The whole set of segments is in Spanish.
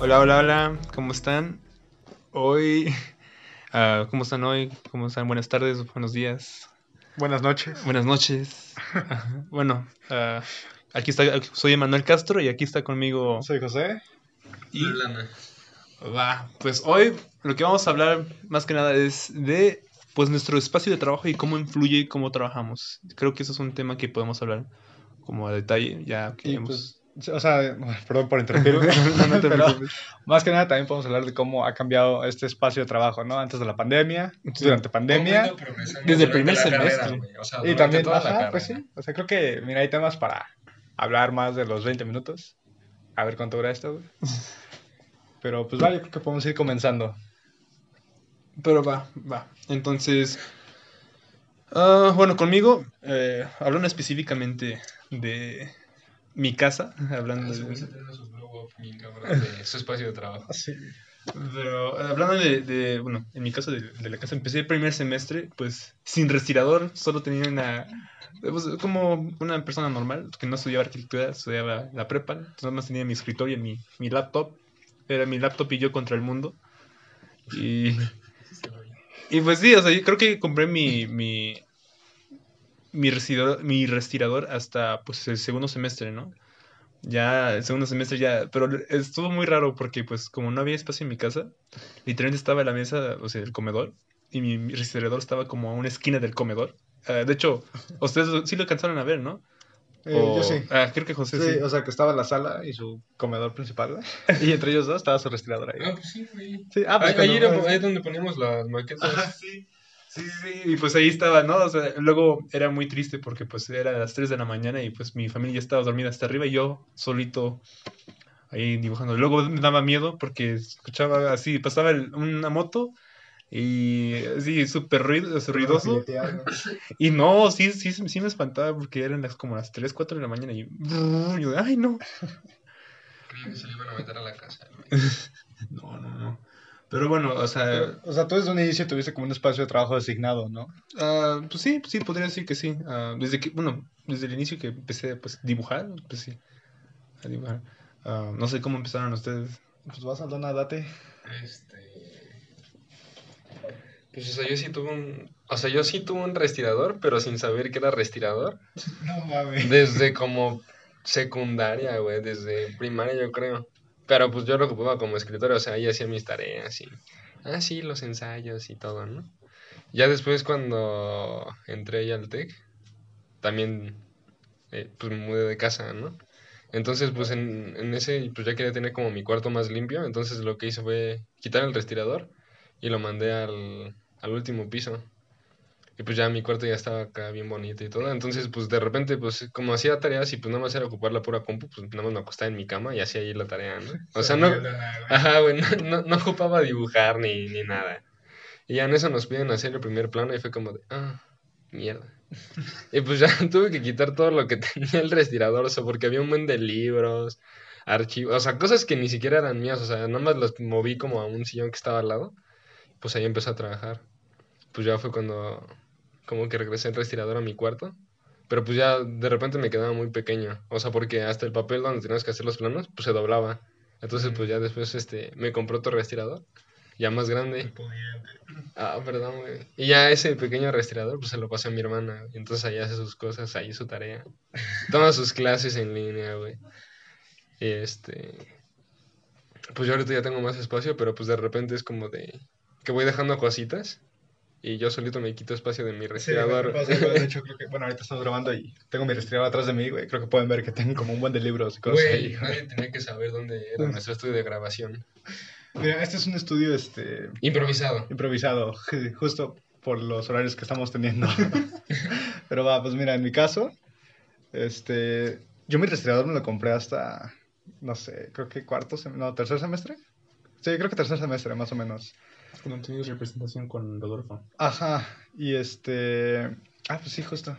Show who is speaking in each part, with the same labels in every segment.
Speaker 1: Hola, hola, hola, ¿cómo están? Hoy, ah, ¿cómo están hoy? ¿Cómo están? Buenas tardes, buenos días,
Speaker 2: Buenas noches.
Speaker 1: buenas noches. Bueno, ah, aquí está, soy Emanuel Castro y aquí está conmigo.
Speaker 2: Soy José.
Speaker 1: Y va, pues hoy lo que vamos a hablar más que nada es de pues nuestro espacio de trabajo y cómo influye y cómo trabajamos. Creo que eso es un tema que podemos hablar como a detalle, ya que
Speaker 2: Y
Speaker 1: hemos...
Speaker 2: pues, o sea, perdón por interrumpir.
Speaker 1: No, no te
Speaker 2: pero más que nada también podemos hablar de cómo ha cambiado este espacio de trabajo, ¿no? Antes de la pandemia,
Speaker 1: Sí.
Speaker 2: durante pandemia.
Speaker 1: Desde el primer semestre.
Speaker 2: Y también, ajá, pues sí. O sea, creo que, mira, hay temas para hablar más de los 20 minutos. A ver cuánto dura esto, güey. Pero pues vale, yo creo que podemos ir comenzando.
Speaker 1: Pero va, va. Entonces, ah, bueno, conmigo, eh, hablando específicamente de mi casa, hablando de,
Speaker 3: de su espacio de trabajo.
Speaker 2: Sí.
Speaker 1: pero hablando de, de, bueno, en mi caso de, de la casa, empecé el primer semestre, pues, sin respirador, solo tenía una, pues, como una persona normal, que no estudiaba arquitectura, estudiaba la prepa, entonces nada más tenía mi escritorio y mi, mi laptop, era mi laptop y yo contra el mundo, y... Y pues sí, o sea, yo creo que compré mi, mi, mi, respirador, mi respirador hasta pues el segundo semestre, ¿no? Ya, el segundo semestre ya, pero estuvo muy raro porque pues como no había espacio en mi casa, literalmente estaba en la mesa, o sea, el comedor, y mi, mi respirador estaba como a una esquina del comedor. Ah, de hecho, ustedes sí lo alcanzaron a ver, ¿no?
Speaker 2: Eh,
Speaker 1: O-
Speaker 2: Yo sí.
Speaker 1: Ah, creo que José
Speaker 2: Sí,
Speaker 1: sí.
Speaker 2: o sea, que estaba la sala y su comedor principal. Y entre ellos dos estaba su respirador ahí.
Speaker 3: Ah, pues sí, güey.
Speaker 2: Sí, ah, pues
Speaker 3: Ahí, ahí
Speaker 2: cuando-
Speaker 3: era- ahí es donde poníamos las maquetas.
Speaker 1: Ajá, sí. Sí, sí, y pues ahí estaba, ¿no? O sea, luego era muy triste porque pues era las 3 de la mañana y pues mi familia ya estaba dormida hasta arriba y yo solito ahí dibujando. Luego me daba miedo porque escuchaba así, pasaba el- una moto y así súper ruido, ruidoso. Y no, sí, sí, sí me espantaba porque eran las, como las 3, 4 de la mañana y yo, ay, no.
Speaker 3: Creí que se le iban a meter a la casa.
Speaker 1: No, no, no. Pero bueno, o sea,
Speaker 2: Pero, o sea, tú desde un inicio tuviste como un espacio de trabajo designado, ¿no?
Speaker 1: Ah, pues sí, sí, podría decir que sí. Ah, desde que, bueno, desde el inicio que empecé pues, a dibujar, pues sí, a dibujar. Ah, no sé cómo empezaron ustedes.
Speaker 2: Pues vas a Aldona, date.
Speaker 3: Este. Pues, o sea, yo sí tuve un. O sea, yo sí tuve un respirador, pero sin saber que era respirador.
Speaker 2: No mames.
Speaker 3: Desde como secundaria, güey. Desde primaria, yo creo. Pero pues yo lo ocupaba como escritorio, o sea, ahí hacía mis tareas y. Ah, los ensayos y todo, ¿no? Ya después, cuando entré ya al TEC, también. eh, pues me mudé de casa, ¿no? Entonces, pues en, en ese, pues ya quería tener como mi cuarto más limpio. Entonces lo que hice fue quitar el respirador y lo mandé al, al último piso. Y pues ya mi cuarto ya estaba acá bien bonito y todo. Entonces, pues de repente, pues como hacía tareas y pues nada más era ocupar la pura compu, pues nada más me acostaba en mi cama y hacía ahí la tarea, ¿no? O sea, no, ajá, güey, no, no, no ocupaba dibujar ni, ni nada. Y ya en eso nos piden hacer el primer plano y fue como de, ah, mierda. Y pues ya tuve que quitar todo lo que tenía el respirador, o sea, porque había un buen de libros, archivos, o sea, cosas que ni siquiera eran mías, o sea, nada más los moví como a un sillón que estaba al lado, pues ahí empecé a trabajar. Pues ya fue cuando como que regresé el respirador a mi cuarto, pero pues ya de repente me quedaba muy pequeño, o sea, porque hasta el papel donde tenías que hacer los planos, pues se doblaba. Entonces, pues ya después este me compró otro respirador, ya más grande. Ah, perdón, güey. Y ya ese pequeño respirador, pues se lo pasé a mi hermana. Y entonces ahí hace sus cosas, ahí su tarea. Toma sus clases en línea, güey. Y este. Pues yo ahorita ya tengo más espacio, pero pues de repente es como de. Que voy dejando cositas. Y yo solito me quito espacio de mi respirador.
Speaker 2: de hecho, creo que, bueno, ahorita estamos grabando y tengo mi respirador atrás de mí, güey. Creo que pueden ver que tengo como un buen de libros y cosas.
Speaker 3: Güey, nadie tenía que saber dónde era nuestro estudio de grabación.
Speaker 2: Mira, este es un estudio, este,
Speaker 3: Improvisado.
Speaker 2: improvisado, justo por los horarios que estamos teniendo. Pero va, pues mira, en mi caso, este, yo mi respirador me lo compré hasta, no sé, creo que cuarto, no, tercer semestre. Sí, creo que tercer semestre, más o menos.
Speaker 1: Cuando tienes representación con Rodolfo.
Speaker 2: Ajá, y este, ah, pues sí, justo.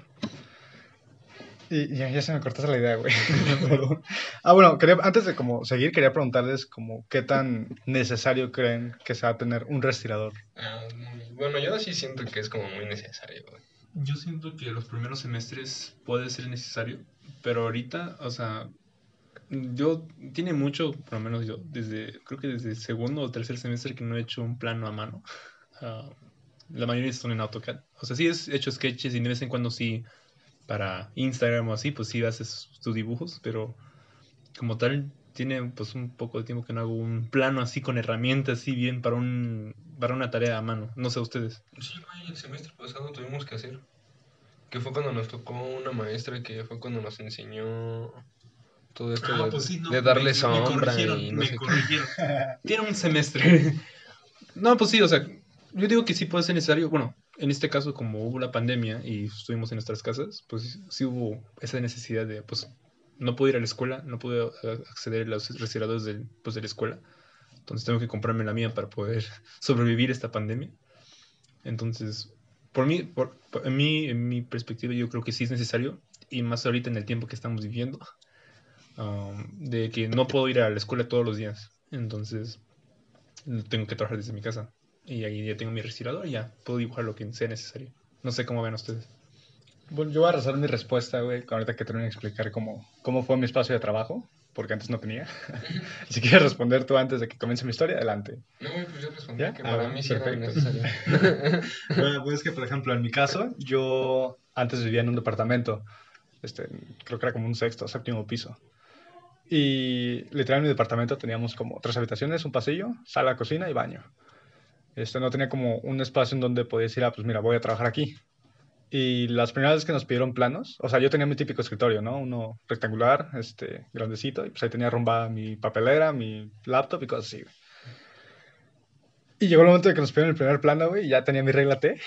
Speaker 2: Y ya, ya se me cortaste la idea, güey. Perdón. Ah, bueno, quería, antes de como seguir, quería preguntarles como qué tan necesario creen que sea tener un respirador.
Speaker 3: Ah, muy- bueno, yo sí siento que es como muy necesario, güey.
Speaker 1: Yo siento que los primeros semestres puede ser necesario, pero ahorita, o sea, Yo, tiene mucho, por lo menos yo, desde, creo que desde segundo o tercer semestre que no he hecho un plano a mano. Ah, la mayoría son en AutoCAD. O sea, sí he hecho sketches y de vez en cuando sí, para Instagram o así, pues sí haces tus dibujos, pero como tal, tiene pues un poco de tiempo que no hago un plano así con herramientas así bien para un para una tarea a mano. No sé ustedes.
Speaker 3: Sí, güey, el semestre pasado tuvimos que hacer. Que fue cuando nos tocó una maestra que fue cuando nos enseñó todo esto
Speaker 1: Ah,
Speaker 3: de,
Speaker 1: pues sí, no,
Speaker 3: de darle
Speaker 1: me- me
Speaker 3: sombra
Speaker 1: corrigieron,
Speaker 3: y no
Speaker 1: me
Speaker 3: sé
Speaker 1: corrigieron. Tiene un semestre. no, pues sí, o sea, yo digo que sí puede ser necesario. Bueno, en este caso, como hubo la pandemia y estuvimos en nuestras casas, pues sí hubo esa necesidad de, pues, no puedo ir a la escuela, no puedo acceder a los respiradores del, pues, de la escuela. Entonces tengo que comprarme la mía para poder sobrevivir esta pandemia. Entonces, por mí, por, por- en, mí, en mi perspectiva, yo creo que sí es necesario, y más ahorita en el tiempo que estamos viviendo, um, de que no puedo ir a la escuela todos los días. Entonces, tengo que trabajar desde mi casa. Y ahí ya tengo mi respirador y ya puedo dibujar lo que sea necesario. No sé cómo ven ustedes.
Speaker 2: Bueno, yo voy a rezar mi respuesta, güey, ahorita que termine de explicar cómo, cómo fue mi espacio de trabajo, porque antes no tenía. si quieres responder tú antes de que comience mi historia, adelante.
Speaker 3: No, güey, pues yo respondí
Speaker 2: ¿Ya?
Speaker 3: que
Speaker 2: Ah,
Speaker 3: para mí sí era necesario.
Speaker 2: Bueno, pues es que, por ejemplo, en mi caso, yo antes vivía en un departamento, este, creo que era como un sexto, séptimo piso. Y literal en mi departamento teníamos como tres habitaciones, un pasillo, sala, cocina y baño. Este, no tenía como un espacio en donde podías ir, ah, pues mira, voy a trabajar aquí. Y las primeras veces que nos pidieron planos, o sea, yo tenía mi típico escritorio, ¿no? Uno rectangular, este, grandecito, y pues ahí tenía arrumbada mi papelera, mi laptop y cosas así. Y llegó el momento de que nos pidieron el primer plano, güey, y ya tenía mi regla T.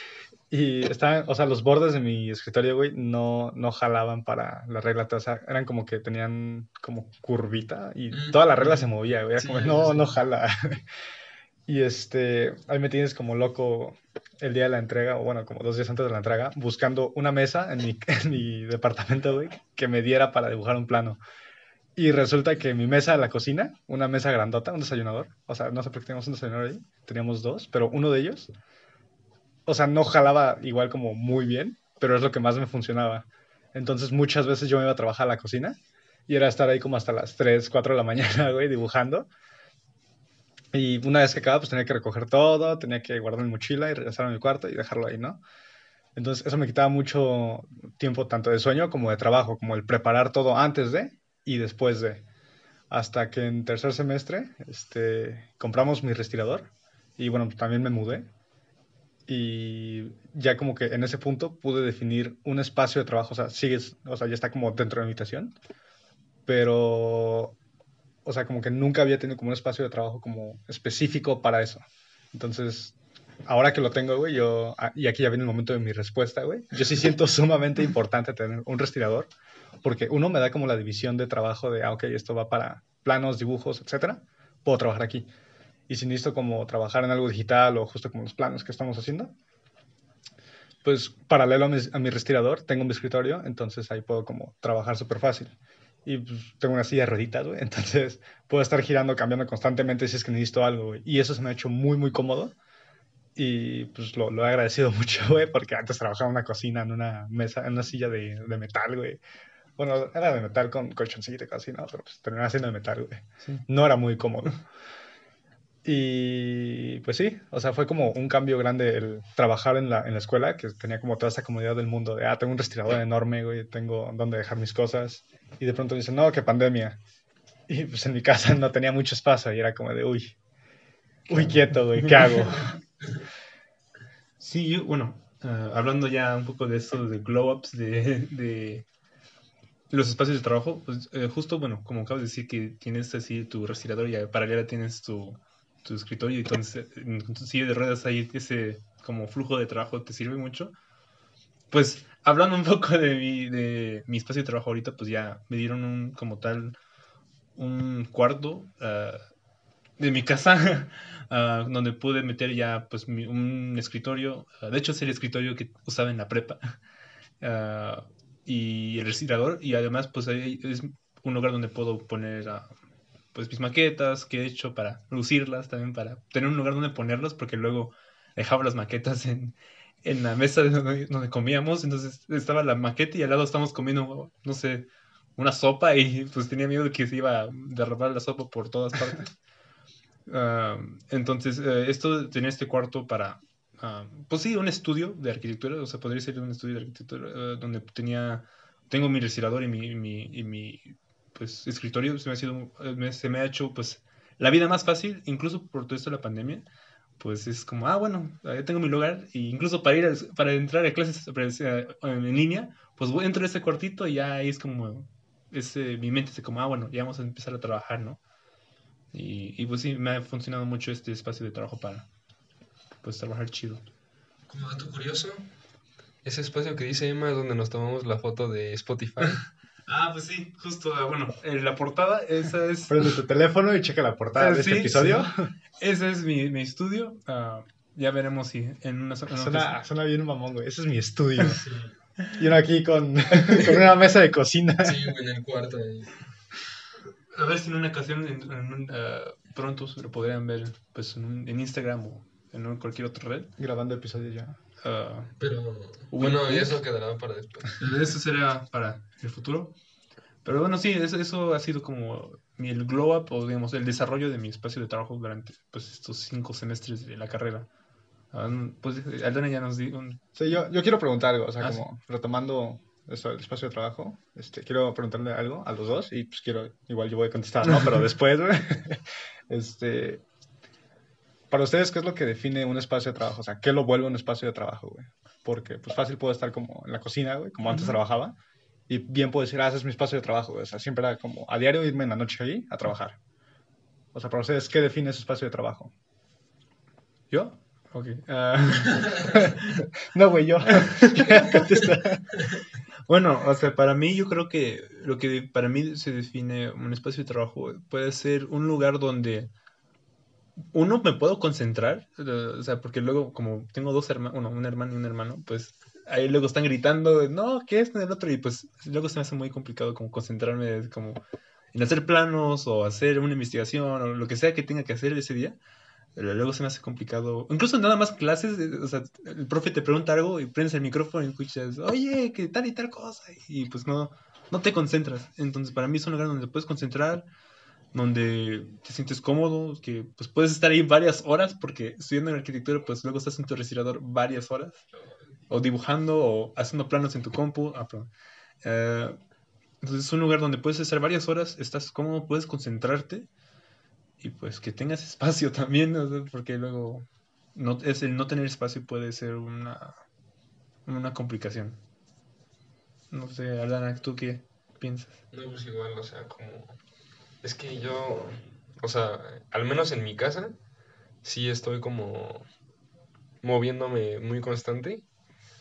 Speaker 2: Y estaban, o sea, los bordes de mi escritorio, güey, no, no jalaban para la regla. O sea, eran como que tenían como curvita y
Speaker 3: Mm.
Speaker 2: toda la regla se movía, güey. Era
Speaker 3: Sí,
Speaker 2: como, no,
Speaker 3: sí.
Speaker 2: no jala. Y este, ahí me tienes como loco el día de la entrega, o bueno, como dos días antes de la entrega, buscando una mesa en mi, en mi departamento, güey, que me diera para dibujar un plano. Y resulta que mi mesa de la cocina, una mesa grandota, un desayunador, o sea, no sé por qué teníamos un desayunador ahí, teníamos dos, pero uno de ellos, o sea, no jalaba igual como muy bien, pero es lo que más me funcionaba. Entonces muchas veces yo me iba a trabajar a la cocina y era estar ahí como hasta las 3, 4 de la mañana, güey, dibujando. Y una vez que acababa, pues tenía que recoger todo, tenía que guardar mi mochila y regresar a mi cuarto y dejarlo ahí, ¿no? Entonces eso me quitaba mucho tiempo tanto de sueño como de trabajo, como el preparar todo antes de y después de. Hasta que en tercer semestre este, compramos mi respirador y bueno, pues también me mudé. Y ya como que en ese punto pude definir un espacio de trabajo, o sea, sigues, o sea, ya está como dentro de mi habitación, pero, o sea, como que nunca había tenido como un espacio de trabajo como específico para eso. Entonces, ahora que lo tengo, güey, yo, ah, y aquí ya viene el momento de mi respuesta, güey, yo sí siento sumamente importante tener un respirador, porque uno me da como la división de trabajo de, ah, ok, esto va para planos, dibujos, etcétera, puedo trabajar aquí. Y si necesito como trabajar en algo digital o justo como los planos que estamos haciendo, pues paralelo a mi, a mi respirador, tengo mi escritorio, entonces ahí puedo como trabajar súper fácil. Y pues, tengo una silla de rueditas, güey, entonces puedo estar girando, cambiando constantemente si es que necesito algo, güey. Y eso se me ha hecho muy, muy cómodo. Y pues lo, lo he agradecido mucho, güey, porque antes trabajaba en una cocina, en una mesa, en una silla de, de metal, güey. Bueno, era de metal con colchoncito y así, ¿no? Pero pues terminaba siendo de metal, güey.
Speaker 1: Sí.
Speaker 2: No era muy cómodo. Y pues sí, o sea, fue como un cambio grande el trabajar en la, en la escuela, que tenía como toda esta comodidad del mundo de, ah, tengo un respirador enorme, güey, tengo donde dejar mis cosas. Y de pronto dicen, no, que pandemia. Y pues en mi casa no tenía mucho espacio y era como de, uy, uy, quieto, güey, ¿qué hago?
Speaker 1: Sí, yo, bueno, ah, hablando ya un poco de eso, de glow-ups, de, de los espacios de trabajo, pues eh, justo, bueno, como acabas de decir que tienes así tu respirador y paralela tienes tu, tu escritorio y entonces en tu silla de ruedas ahí ese como flujo de trabajo te sirve mucho. Pues hablando un poco de mi, de mi espacio de trabajo ahorita, pues ya me dieron un, como tal, un cuarto ah, de mi casa ah, donde pude meter ya pues un escritorio. ah, de hecho es el escritorio que usaba en la prepa. y el respirador y además pues ahí es un lugar donde puedo poner pues mis maquetas que he hecho para lucirlas también para tener un lugar donde ponerlas porque luego dejaba las maquetas en, en la mesa de donde, donde comíamos entonces estaba la maqueta y al lado estábamos comiendo no sé una sopa y pues tenía miedo de que se iba a derramar la sopa por todas partes. Ah, entonces, eh, esto tenía este cuarto para, ah, pues sí, un estudio de arquitectura, o sea, podría ser un estudio de arquitectura eh, donde tenía, tengo mi respirador y mi, y mi, y mi pues, escritorio, se me, ha sido, eh, se me ha hecho, pues, la vida más fácil, incluso por todo esto de la pandemia, pues es como, ah, bueno, ya tengo mi lugar, y incluso para ir, a- para entrar a clases presen- en línea, pues voy, entro a ese cuartito y ya ahí es como, ese, mi mente es como, ah, bueno, ya vamos a empezar a trabajar, ¿no? Y, y pues sí, me ha funcionado mucho este espacio de trabajo para, pues, trabajar chido.
Speaker 3: Como dato curioso, ese espacio que dice Emma es donde nos tomamos la foto de Spotify.
Speaker 1: Ah, pues sí, justo, ah, bueno, en la portada, esa es,
Speaker 2: Prende tu teléfono y checa la portada de este
Speaker 1: sí,
Speaker 2: episodio.
Speaker 1: ese es mi, mi estudio. ah, ya veremos si en una en
Speaker 2: Suena, bien mamón, güey. Ese es mi estudio. Y uno aquí con, con una mesa de cocina.
Speaker 3: Sí, en el cuarto. ahí.
Speaker 1: A ver si en una ocasión en- en un, ah, pronto se lo podrían ver pues, en, un- en Instagram o en un- cualquier otra red.
Speaker 2: Grabando episodio ya.
Speaker 1: Ah,
Speaker 3: Pero bueno, y eso quedará para después.
Speaker 1: eso será para el futuro. Pero bueno, sí, eso, eso ha sido como mi, el glow up o digamos el desarrollo de mi espacio de trabajo durante pues, estos cinco semestres de la carrera. Ah, pues Aldana ya nos dio un...
Speaker 2: Sí, yo, yo quiero preguntar algo, o sea,
Speaker 1: Ah,
Speaker 2: como retomando eso, el espacio de trabajo, este, quiero preguntarle algo a los dos y pues quiero, igual yo voy a contestar, ¿no? Pero después, güey, este, para ustedes, ¿qué es lo que define un espacio de trabajo? O sea, ¿qué lo vuelve un espacio de trabajo, güey? Porque, pues fácil puedo estar como en la cocina, güey, como antes trabajaba, y bien puedo decir, ah, ese es mi espacio de trabajo, güey. O sea, siempre era como a diario irme en la noche ahí a trabajar. O sea, para ustedes, ¿qué define ese espacio de trabajo?
Speaker 1: ¿Yo? Ok. ah,
Speaker 2: No, güey, yo.
Speaker 1: Bueno, o sea, para mí yo creo que lo que para mí se define un espacio de trabajo puede ser un lugar donde uno me puedo concentrar, eh, o sea, porque luego como tengo dos hermanos, uno, un hermano y un hermano, pues ahí luego están gritando, no, ¿qué es el otro? Y pues luego se me hace muy complicado como concentrarme como en hacer planos o hacer una investigación o lo que sea que tenga que hacer ese día. Luego se me hace complicado. Incluso nada más clases, eh, o sea, el profe te pregunta algo y prendes el micrófono y escuchas, oye, que tal y tal cosa. Y pues no, no te concentras. Entonces, para mí es un lugar donde puedes concentrar, donde te sientes cómodo, que pues puedes estar ahí varias horas, porque estudiando en arquitectura, pues luego estás en tu respirador varias horas, o dibujando, o haciendo planos en tu compu. Ah. Eh, entonces, es un lugar donde puedes estar varias horas, estás cómodo, puedes concentrarte y pues que tengas espacio también, ¿no? Porque luego no, es el no tener espacio puede ser una, una complicación. No sé, Aldana, ¿tú qué piensas?
Speaker 3: No, pues igual, o sea, como... Es que yo, o sea, al menos en mi casa, sí estoy como moviéndome muy constante,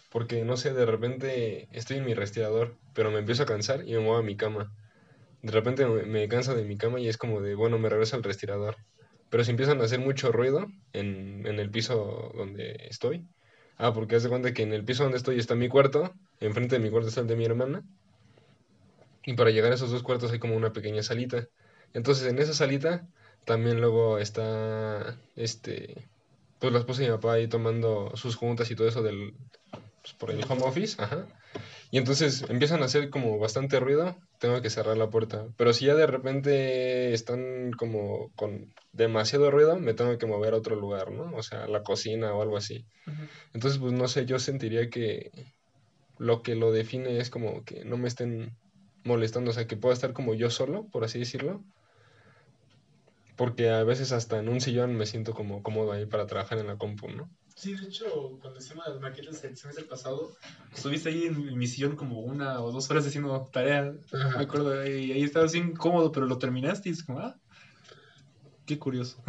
Speaker 3: porque no sé, de repente estoy en mi respirador, pero me empiezo a cansar y me muevo a mi cama. De repente me, canso de mi cama y es como de, bueno, me regreso al respirador. Pero si empiezan a hacer mucho ruido en, en el piso donde estoy, ah, porque haz de cuenta que en el piso donde estoy está mi cuarto, enfrente de mi cuarto está el de mi hermana, y para llegar a esos dos cuartos hay como una pequeña salita. Entonces en esa salita también luego está, este, pues la esposa y mi papá ahí tomando sus juntas y todo eso del, pues, por el home office, ajá. Y entonces empiezan a hacer como bastante ruido, tengo que cerrar la puerta. Pero si ya de repente están como con demasiado ruido, me tengo que mover a otro lugar, ¿no? O sea, a la cocina o algo así. Entonces, pues no sé, yo sentiría que lo que lo define es como que no me estén molestando, o sea, que pueda estar como yo solo, por así decirlo. Porque a veces hasta en un sillón me siento como cómodo ahí para trabajar en la compu, ¿no?
Speaker 1: Sí, de hecho, cuando hicimos las maquetas el semestre pasado, estuviste ahí en mi sillón como una o dos horas haciendo tarea.
Speaker 3: Ajá.
Speaker 1: Me acuerdo, y ahí estabas bien cómodo, pero lo terminaste y es como, ah, qué curioso.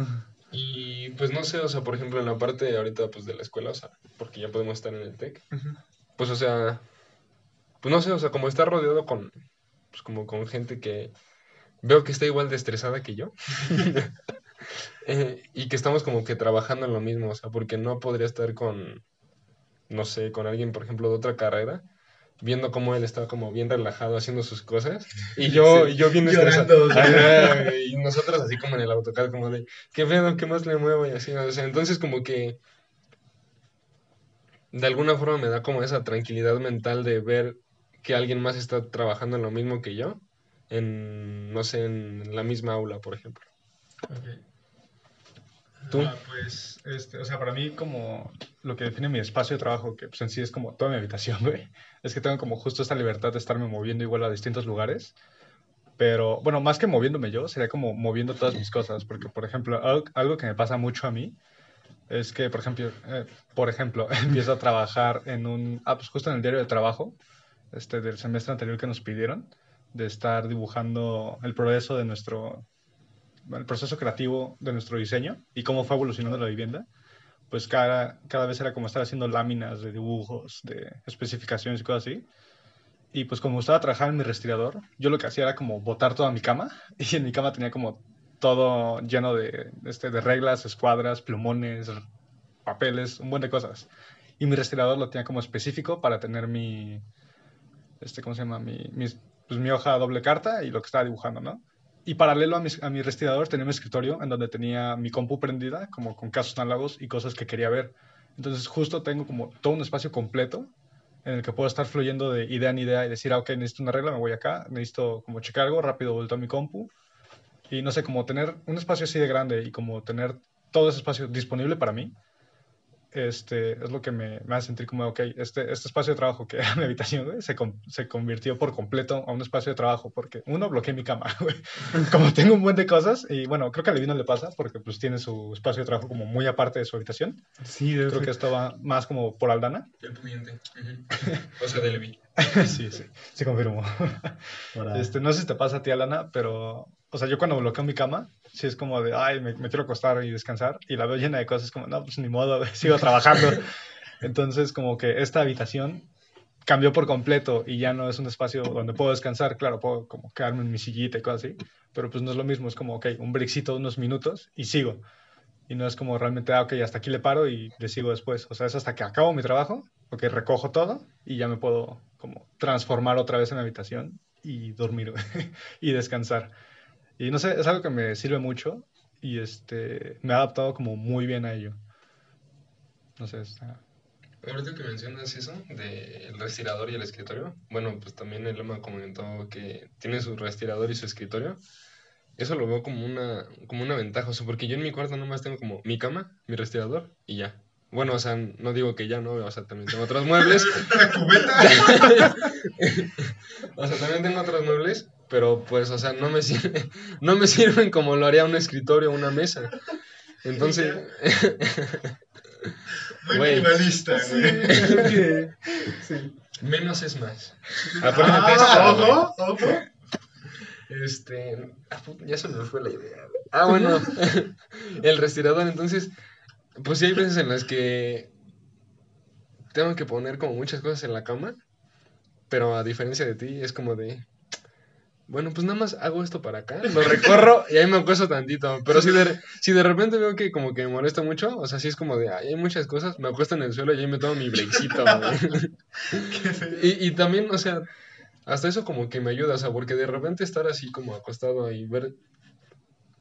Speaker 3: Y pues no sé, o sea, por ejemplo, en la parte ahorita pues de la escuela, o sea, porque ya podemos estar en el TEC, pues o sea, pues no sé, o sea, como está rodeado con, pues como con gente que veo que está igual de estresada que yo. Eh, y que estamos como que trabajando en lo mismo, o sea, porque no podría estar con, no sé, con alguien, por ejemplo, de otra carrera, viendo cómo él está como bien relajado haciendo sus cosas, y yo,
Speaker 1: Sí,
Speaker 3: y yo bien
Speaker 1: llorando,
Speaker 3: estresado. Ajá, y nosotros así como en el AutoCAD, como de, ¿qué pedo? ¿Qué más le muevo? Y así, o sea, entonces como que de alguna forma me da como esa tranquilidad mental de ver que alguien más está trabajando en lo mismo que yo en, no sé, en la misma aula, por ejemplo.
Speaker 2: ¿Tú? Ah, pues, este, o sea, para mí como lo que define mi espacio de trabajo, que pues en sí es como toda mi habitación, güey, es que tengo como justo esta libertad de estarme moviendo igual a distintos lugares. Pero, bueno, más que moviéndome yo, sería como moviendo todas mis cosas. Porque, por ejemplo, algo, que me pasa mucho a mí es que, por ejemplo, eh, por ejemplo, empiezo a trabajar en un, ah, pues justo en el diario de trabajo, este, del semestre anterior que nos pidieron, de estar dibujando el progreso de nuestro, el proceso creativo de nuestro diseño y cómo fue evolucionando la vivienda, pues cada, cada vez era como estar haciendo láminas de dibujos, de especificaciones y cosas así. Y pues como me gustaba trabajar en mi respirador, yo lo que hacía era como botar toda mi cama y en mi cama tenía como todo lleno de, este, de reglas, escuadras, plumones, papeles, un buen de cosas. Y mi respirador lo tenía como específico para tener mi, este, ¿cómo se llama? Mi, mi, pues, mi hoja doble carta y lo que estaba dibujando, ¿no? Y paralelo a mi, a mi respirador tenía mi escritorio en donde tenía mi compu prendida, como con casos análogos y cosas que quería ver. Entonces justo tengo como todo un espacio completo en el que puedo estar fluyendo de idea en idea y decir, ah, ok, necesito una regla, me voy acá, necesito como checar algo, rápido vuelto a mi compu. Y no sé, como tener un espacio así de grande y como tener todo ese espacio disponible para mí, este, es lo que me, me hace sentir como, ok, este, este espacio de trabajo que era mi habitación, se, se, convirtió por completo a un espacio de trabajo, porque uno, bloqueé mi cama, güey. Como tengo un buen de cosas, y bueno, creo que a Levino le pasa, porque pues tiene su espacio de trabajo como muy aparte de su habitación.
Speaker 1: Sí,
Speaker 2: Creo que esto va más como por Aldana.
Speaker 3: El pudiente. O sea, de Levi.
Speaker 2: sí, sí, se confirmó. Este, no sé si te pasa a ti, Alana, pero, o sea, yo cuando bloqueo mi cama, sí es como de, ay, me, quiero acostar y descansar, y la veo llena de cosas, como, no, pues ni modo, sigo trabajando. Entonces, como que esta habitación cambió por completo y ya no es un espacio donde puedo descansar, claro, puedo como quedarme en mi sillita y cosas así, pero pues no es lo mismo, es como, ok, un brexito unos minutos y sigo. Y no es como realmente, ah, ok, hasta aquí le paro y le sigo después. O sea, es hasta que acabo mi trabajo, ok, recojo todo y ya me puedo como transformar otra vez en mi habitación y dormir y descansar. Y no sé, es algo que me sirve mucho y este, me ha adaptado como muy bien a ello. No sé, está...
Speaker 3: Ahorita que mencionas eso del respirador y el escritorio, bueno, pues también él me comentó que tiene su respirador y su escritorio. Eso lo veo como una, como una ventaja, o sea, porque yo en mi cuarto nomás tengo como mi cama, mi respirador y ya. Bueno, o sea, no digo que ya no, o sea, también tengo otros muebles. o sea, también tengo otros muebles, pero pues, o sea, no me, sirve, no me sirven como lo haría un escritorio o una mesa. Entonces...
Speaker 2: Muy minimalista,
Speaker 3: güey. Sí. Menos es más.
Speaker 2: Ah, ojo, ojo.
Speaker 3: Este, ya se me fue la idea. Ah, bueno, el respirador, entonces, pues sí hay veces en las que tengo que poner como muchas cosas en la cama, pero a diferencia de ti es como de, bueno, pues nada más hago esto para acá, lo recorro y ahí me acuesto tantito. Pero si de, si de repente veo que como que me molesta mucho, o sea, sí es como de, hay muchas cosas, me acuesto en el suelo y ahí me tomo mi breakcito, y, y también, o sea, hasta eso como que me ayuda, o sea, porque de repente estar así como acostado y ver,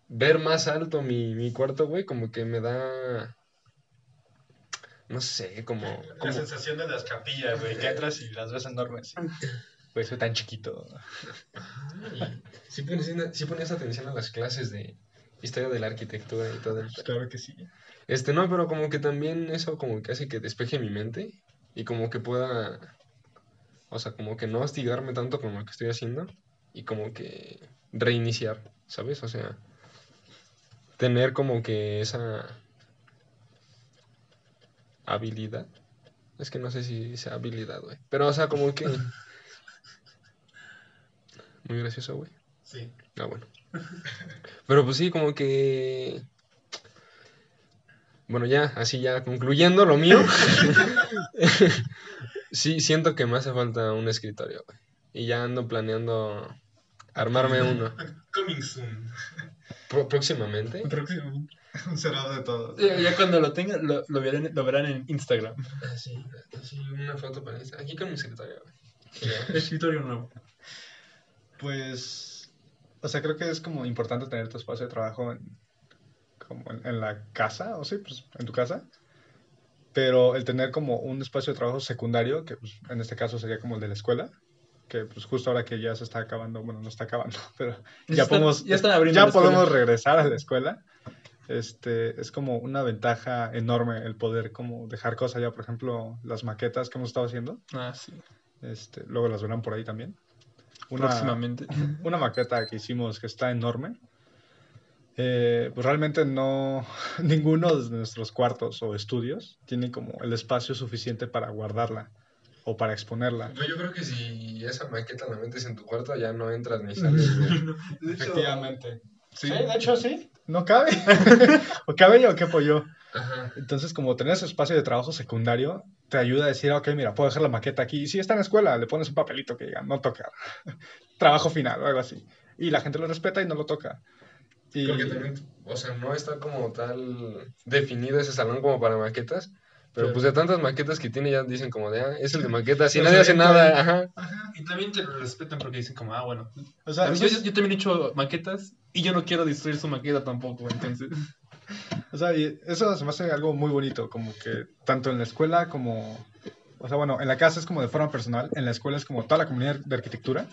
Speaker 3: ver más alto mi, mi cuarto, güey, como que me da... No sé, como...
Speaker 2: La sensación de las capillas, güey, que entras y las ves enormes. Pues soy tan chiquito.
Speaker 3: ¿Sí pones, atención a las clases de historia de la arquitectura y todo
Speaker 2: pues Claro que sí.
Speaker 3: Este, no, pero como que también eso como que hace que despeje mi mente y como que pueda, o sea, como que no hostigarme tanto con lo que estoy haciendo y como que reiniciar, ¿sabes? O sea, tener como que esa habilidad. Es que no sé si sea habilidad, güey. Pero, o sea, como que muy gracioso, güey.
Speaker 2: Sí.
Speaker 3: Ah, bueno. Pero pues sí, como que... Bueno, ya, así ya concluyendo lo mío. sí, siento que me hace falta un escritorio, güey. Y ya ando planeando armarme uno.
Speaker 2: Coming soon.
Speaker 3: próximamente.
Speaker 2: Próximamente. Un cerrado de todo.
Speaker 1: Ya, cuando lo tengan, lo, lo, verán, lo verán en Instagram.
Speaker 3: Ah, sí, sí, una foto para Instagram. Aquí con mi escritorio,
Speaker 1: güey. Escritorio nuevo.
Speaker 2: Pues, o sea, creo que es como importante tener tu espacio de trabajo en, como en, la casa, o sí, pues en tu casa. Pero el tener como un espacio de trabajo secundario, que pues, en este caso sería como el de la escuela, que pues justo ahora que ya se está acabando, bueno, no está acabando, pero
Speaker 1: Ya
Speaker 2: podemos,
Speaker 1: ya
Speaker 2: ya podemos regresar a la escuela. Este, es como una ventaja enorme el poder como dejar cosas ya, por ejemplo, las maquetas que hemos estado haciendo,
Speaker 1: Ah, sí.
Speaker 2: este, luego las verán por ahí también. Una,
Speaker 1: Próximamente.
Speaker 2: una maqueta que hicimos que está enorme. Eh, pues realmente no, ninguno de nuestros cuartos o estudios tiene como el espacio suficiente para guardarla o para exponerla.
Speaker 3: Yo creo que si esa maqueta la metes en tu cuarto, ya no entras ni sales.
Speaker 2: Efectivamente.
Speaker 1: Sí.
Speaker 2: Sí, de hecho sí. No cabe. o cabe o qué pollo.
Speaker 3: Ajá.
Speaker 2: Entonces, como tener ese espacio de trabajo secundario, te ayuda a decir, ok, mira, puedo dejar la maqueta aquí. Y si está en la escuela, le pones un papelito que diga, no tocar. trabajo final o algo así. Y la gente lo respeta y no lo toca. Y...
Speaker 3: Creo que también, o sea, no está como tal definido ese salón como para maquetas. Pero
Speaker 2: Claro.
Speaker 3: pues de tantas maquetas que tiene ya dicen como de, ah, es el de maquetas y nadie
Speaker 1: sea,
Speaker 3: hace nada, ajá.
Speaker 1: Ajá, y también te lo respetan porque dicen como, ah, bueno.
Speaker 2: O sea,
Speaker 1: mí- yo, yo también he hecho maquetas y yo no quiero destruir su maqueta tampoco, entonces.
Speaker 2: O sea, y eso se me hace algo muy bonito, como que tanto en la escuela como, o sea, bueno, en la casa es como de forma personal, en la escuela es como toda la comunidad de arquitectura,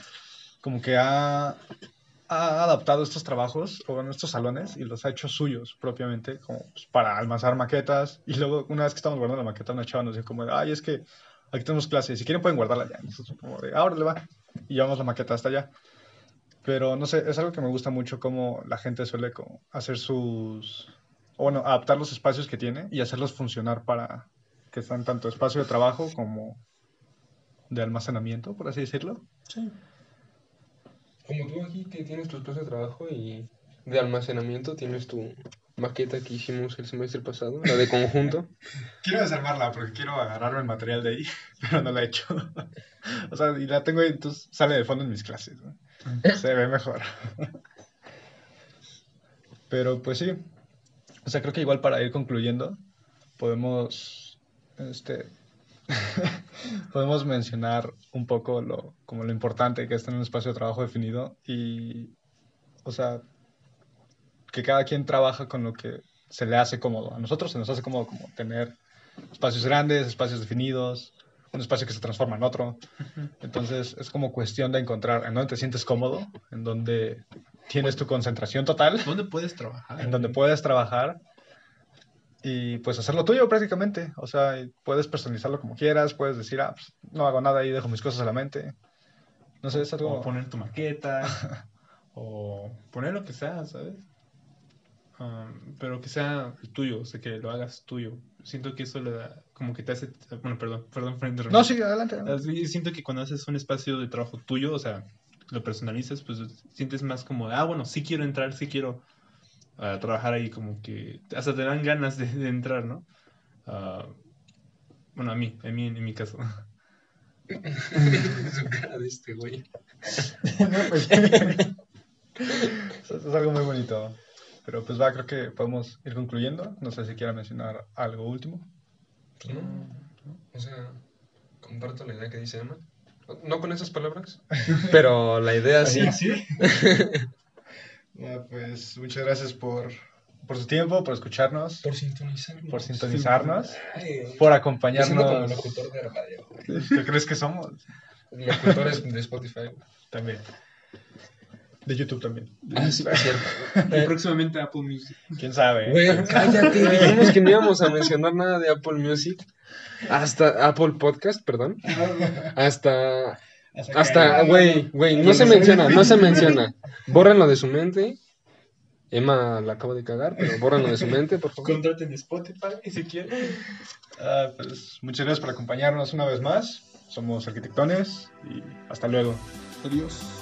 Speaker 2: como que ha, ha adaptado estos trabajos o bueno, estos salones y los ha hecho suyos propiamente, como pues, para almacenar maquetas. Y luego, una vez que estamos guardando la maqueta, una chava nos dijo como ay, es que aquí tenemos clases, si quieren pueden guardarla ya. Y nosotros como de, ahora le va. Y llevamos la maqueta hasta allá. Pero no sé, es algo que me gusta mucho cómo la gente suele como hacer sus, o bueno, adaptar los espacios que tiene y hacerlos funcionar para que sean tanto espacio de trabajo como de almacenamiento, por así decirlo.
Speaker 3: Como tú aquí que tienes tu espacio de trabajo y de almacenamiento, tienes tu maqueta que hicimos el semestre pasado, la de conjunto.
Speaker 2: Quiero desarmarla porque quiero agarrarme el material de ahí, pero no la he hecho. o sea, y la tengo ahí, entonces sale de fondo en mis clases. ¿no? Se ve mejor. pero pues sí. O sea, creo que igual para ir concluyendo, podemos, este, podemos mencionar un poco lo, como lo importante que es tener un espacio de trabajo definido y, o sea, que cada quien trabaja con lo que se le hace cómodo. A nosotros se nos hace cómodo como tener espacios grandes, espacios definidos, un espacio que se transforma en otro. Entonces es como cuestión de encontrar en dónde te sientes cómodo, en donde tienes tu concentración total,
Speaker 1: ¿Dónde puedes trabajar?
Speaker 2: en donde puedes trabajar y pues hacerlo tuyo prácticamente. O sea, puedes personalizarlo como quieras, puedes decir, ah, pues, no hago nada y dejo mis cosas a la mente. No sé, es algo...
Speaker 1: O poner tu maqueta. o poner lo que sea, ¿sabes? Um, pero que sea el tuyo, o sea, que lo hagas tuyo. Siento que eso le da, como que te hace, bueno, perdón, perdón interrumpir.
Speaker 2: No, sí, adelante.
Speaker 1: Siento que cuando haces un espacio de trabajo tuyo, o sea, lo personalizas, pues sientes más como, ah, bueno, sí quiero entrar, sí quiero ah, trabajar ahí, como que hasta te dan ganas de, de entrar, ¿no? Ah, bueno, a mí, a mí en mi caso.
Speaker 3: Su cara de este güey.
Speaker 2: Eso es algo muy bonito. Pero pues va, creo que podemos ir concluyendo. No sé si quiera mencionar algo último.
Speaker 3: Pues no, o sea, comparto la idea que dice Emma. No con esas palabras, pero la idea sí.
Speaker 2: Ah, pues muchas gracias por, por su tiempo, por escucharnos,
Speaker 3: Por sintonizar.
Speaker 2: por sintonizarnos,
Speaker 3: Ay,
Speaker 2: por acompañarnos.
Speaker 3: como locutor de radio.
Speaker 2: ¿Qué crees que somos?
Speaker 3: Locutores de Spotify.
Speaker 2: También. De YouTube también.
Speaker 3: Ah, sí, es cierto.
Speaker 1: Y próximamente Apple Music.
Speaker 2: ¿Quién sabe?
Speaker 3: Güey, cállate. Dijimos que no íbamos a mencionar nada de Apple Music. Hasta Apple Podcast, perdón. Hasta. Hasta, güey, güey, no se menciona, no se menciona. Bórrenlo de su mente. Emma la acabo de cagar, pero bórrenlo de su mente, por favor.
Speaker 1: Contraten Spotify si quieren.
Speaker 2: Ah, pues muchas gracias por acompañarnos una vez más. Somos arquitectones y hasta luego.
Speaker 1: Adiós.